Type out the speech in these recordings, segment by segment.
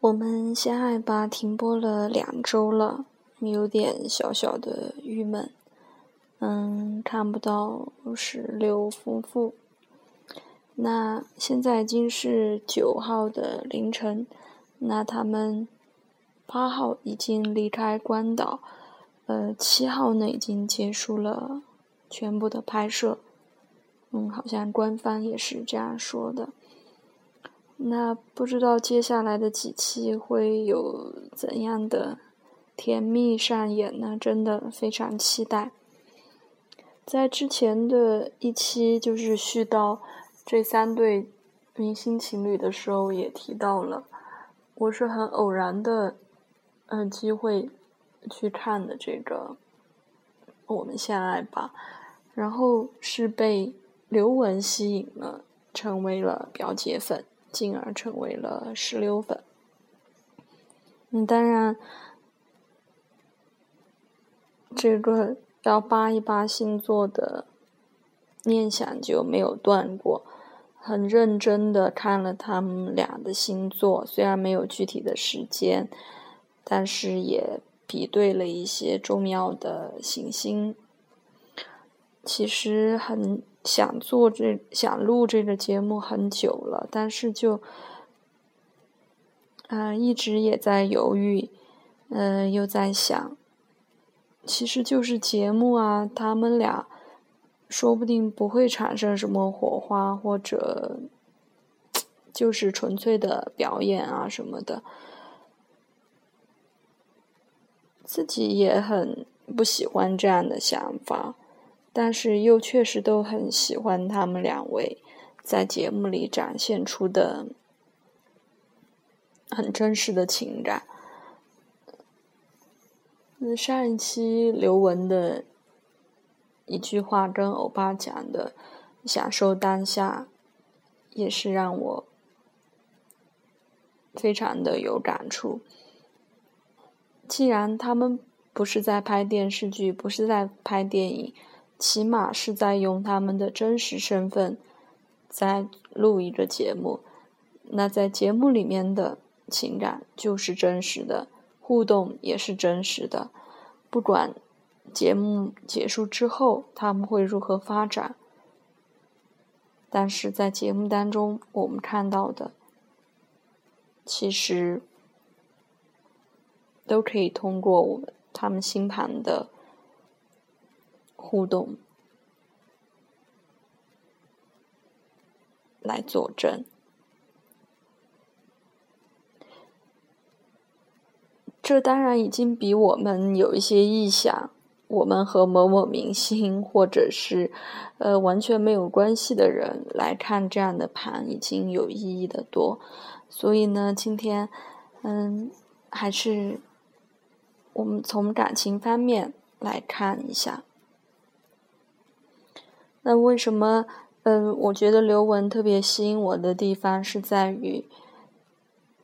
我们相爱吧停播了两周了，有点小小的郁闷。嗯，看不到石榴夫妇。那现在已经是九号的凌晨，那他们八号已经离开关岛，呃，七号呢已经结束了全部的拍摄。嗯，好像官方也是这样说的。那不知道接下来的几期会有怎样的甜蜜上演呢？真的非常期待。在之前的一期就是续到这三对明星情侣的时候，也提到了，我是很偶然的，嗯，机会去看的这个《我们相爱吧》，然后是被刘雯吸引了，成为了表姐粉。进而成为了石榴粉。嗯，当然，这个要扒一扒星座的念想就没有断过。很认真的看了他们俩的星座，虽然没有具体的时间，但是也比对了一些重要的行星。其实很。想做这想录这个节目很久了，但是就，嗯，一直也在犹豫，嗯，又在想，其实就是节目啊，他们俩说不定不会产生什么火花，或者就是纯粹的表演啊什么的，自己也很不喜欢这样的想法。但是又确实都很喜欢他们两位在节目里展现出的很真实的情感。上一期刘雯的一句话跟欧巴讲的“享受当下”，也是让我非常的有感触。既然他们不是在拍电视剧，不是在拍电影。起码是在用他们的真实身份在录一个节目，那在节目里面的情感就是真实的，互动也是真实的。不管节目结束之后他们会如何发展，但是在节目当中我们看到的，其实都可以通过我们他们星盘的。互动来佐证，这当然已经比我们有一些臆想，我们和某某明星或者是呃完全没有关系的人来看这样的盘，已经有意义的多。所以呢，今天嗯，还是我们从感情方面来看一下。那为什么？嗯，我觉得刘雯特别吸引我的地方是在于，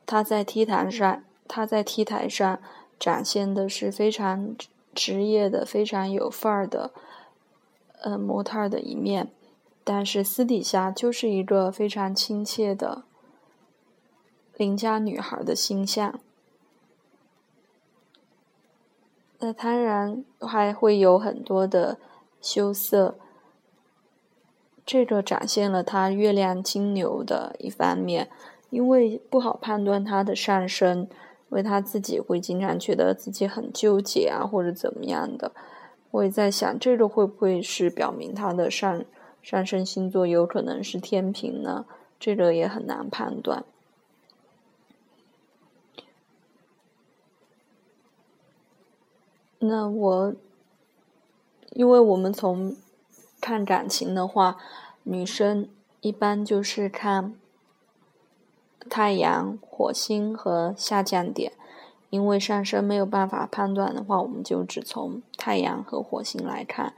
她在 T 台上，她在 T 台上展现的是非常职业的、非常有范儿的，呃，模特儿的一面，但是私底下就是一个非常亲切的邻家女孩的形象。那当然还会有很多的羞涩。这个展现了他月亮金牛的一方面，因为不好判断他的上升，为他自己会经常觉得自己很纠结啊，或者怎么样的。我也在想，这个会不会是表明他的上上升星座有可能是天平呢？这个也很难判断。那我，因为我们从。看感情的话，女生一般就是看太阳、火星和下降点，因为上升没有办法判断的话，我们就只从太阳和火星来看。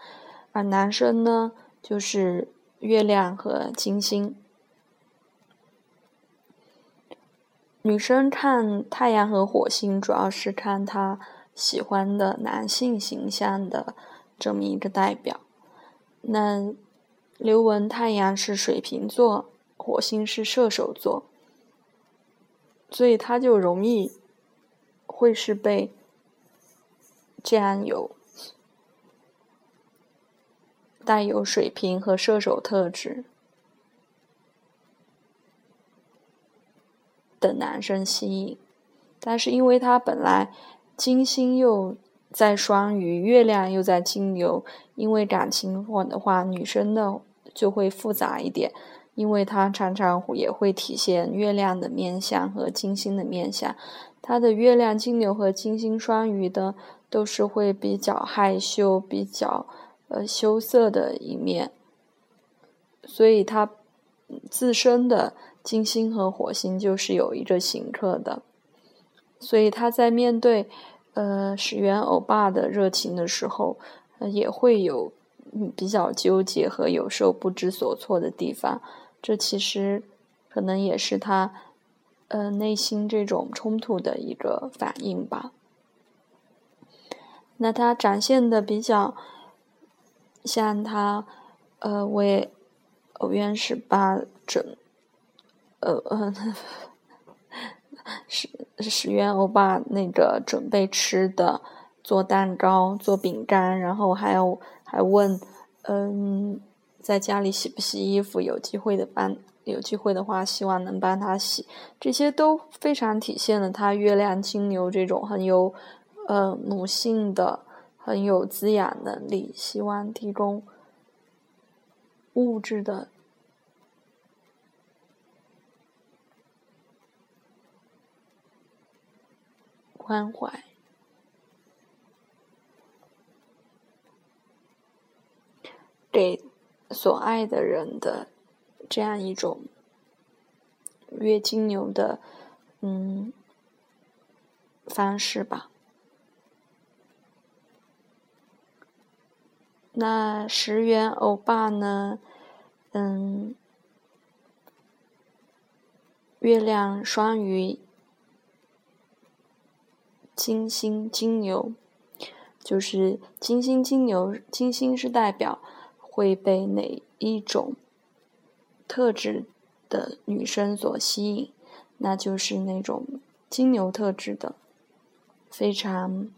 而男生呢，就是月亮和金星。女生看太阳和火星，主要是看她喜欢的男性形象的这么一个代表。那刘雯太阳是水瓶座，火星是射手座。所以他就容易会是被这样有带有水瓶和射手特质的男生吸引。但是因为他本来金星又在双鱼，月亮又在金牛，因为感情网的话，女生的就会复杂一点。因为他常常也会体现月亮的面相和金星的面相，她的月亮金牛和金星双鱼的都是会比较害羞、比较呃羞涩的一面，所以她自身的金星和火星就是有一个刑克的，所以她在面对呃始源欧巴的热情的时候，呃也会有比较纠结和有时候不知所措的地方。这其实可能也是他，呃，内心这种冲突的一个反应吧。那他展现的比较像他，呃，为欧元十八整，呃呃，十十元欧巴那个准备吃的，做蛋糕、做饼干，然后还有还问，嗯。在家里洗不洗衣服？有机会的帮，有机会的话，希望能帮他洗。这些都非常体现了他月亮金牛这种很有，呃，母性的、很有滋养能力，希望提供物质的关怀，给。所爱的人的这样一种月金牛的嗯方式吧。那十元欧巴呢？嗯，月亮双鱼，金星金牛，就是金星金牛，金星是代表。会被哪一种特质的女生所吸引？那就是那种金牛特质的，非常，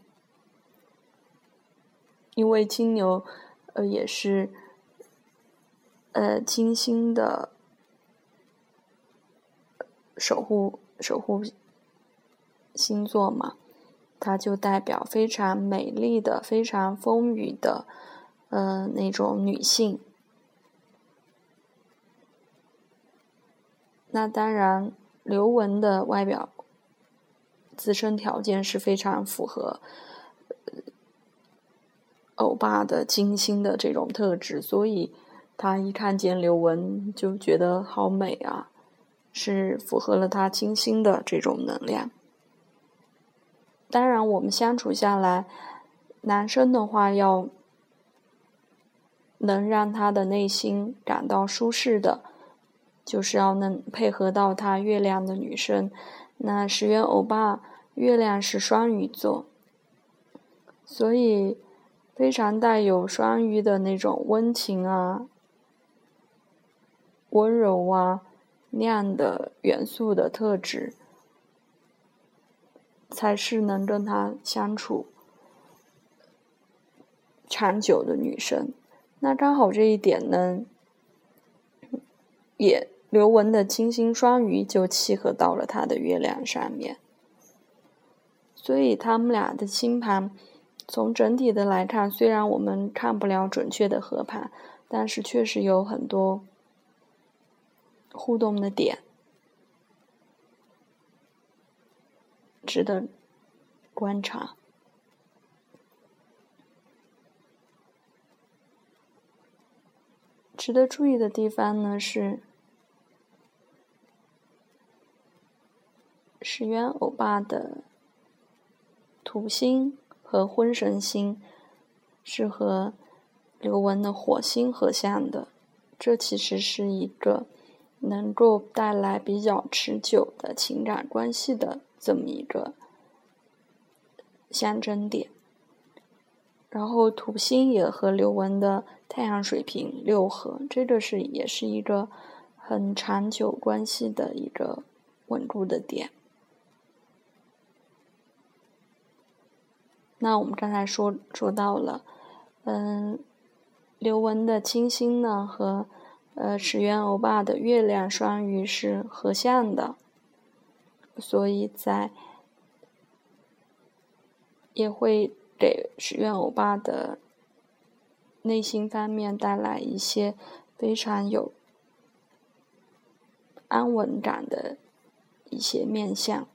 因为金牛，呃，也是，呃，金星的守护守护星座嘛，它就代表非常美丽的、非常丰腴的。呃，那种女性，那当然，刘雯的外表自身条件是非常符合欧巴的金星的这种特质，所以他一看见刘雯就觉得好美啊，是符合了他金星的这种能量。当然，我们相处下来，男生的话要。能让他的内心感到舒适的，就是要能配合到他月亮的女生。那十元欧巴月亮是双鱼座，所以非常带有双鱼的那种温情啊、温柔啊那样的元素的特质，才是能跟他相处长久的女生。那刚好这一点呢，也刘雯的金星双鱼就契合到了他的月亮上面，所以他们俩的星盘从整体的来看，虽然我们看不了准确的合盘，但是确实有很多互动的点，值得观察。值得注意的地方呢是，石原欧巴的土星和婚神星是和刘雯的火星合相的，这其实是一个能够带来比较持久的情感关系的这么一个象征点。然后土星也和刘雯的太阳水平六合，这个是也是一个很长久关系的一个稳固的点。那我们刚才说说到了，嗯，刘雯的金星呢和呃石原欧巴的月亮双鱼是合相的。所以在也会给许愿欧巴的内心方面带来一些非常有安稳感的一些面相。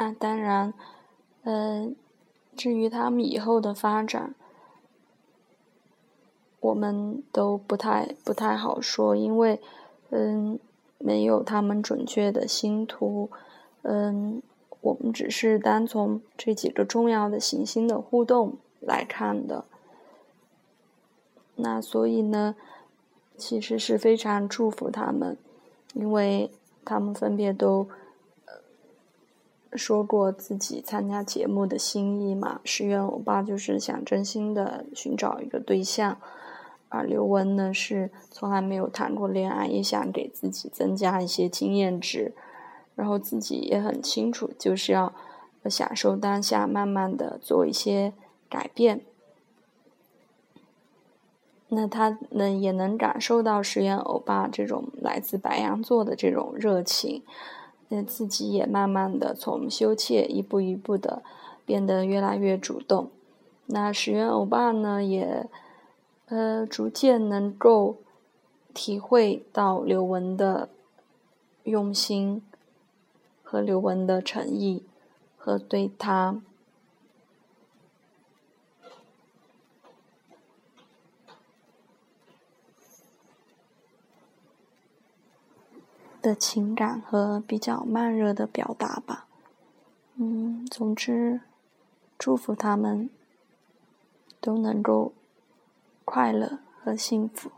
那当然，嗯，至于他们以后的发展，我们都不太不太好说，因为，嗯，没有他们准确的星图，嗯，我们只是单从这几个重要的行星的互动来看的。那所以呢，其实是非常祝福他们，因为他们分别都。说过自己参加节目的心意嘛？石原欧巴就是想真心的寻找一个对象，而刘雯呢是从来没有谈过恋爱，也想给自己增加一些经验值，然后自己也很清楚，就是要享受当下，慢慢的做一些改变。那他呢也能感受到石原欧巴这种来自白羊座的这种热情。那自己也慢慢的从羞怯一步一步的变得越来越主动。那石原欧巴呢，也呃逐渐能够体会到刘雯的用心和刘雯的诚意和对他。的情感和比较慢热的表达吧，嗯，总之，祝福他们都能够快乐和幸福。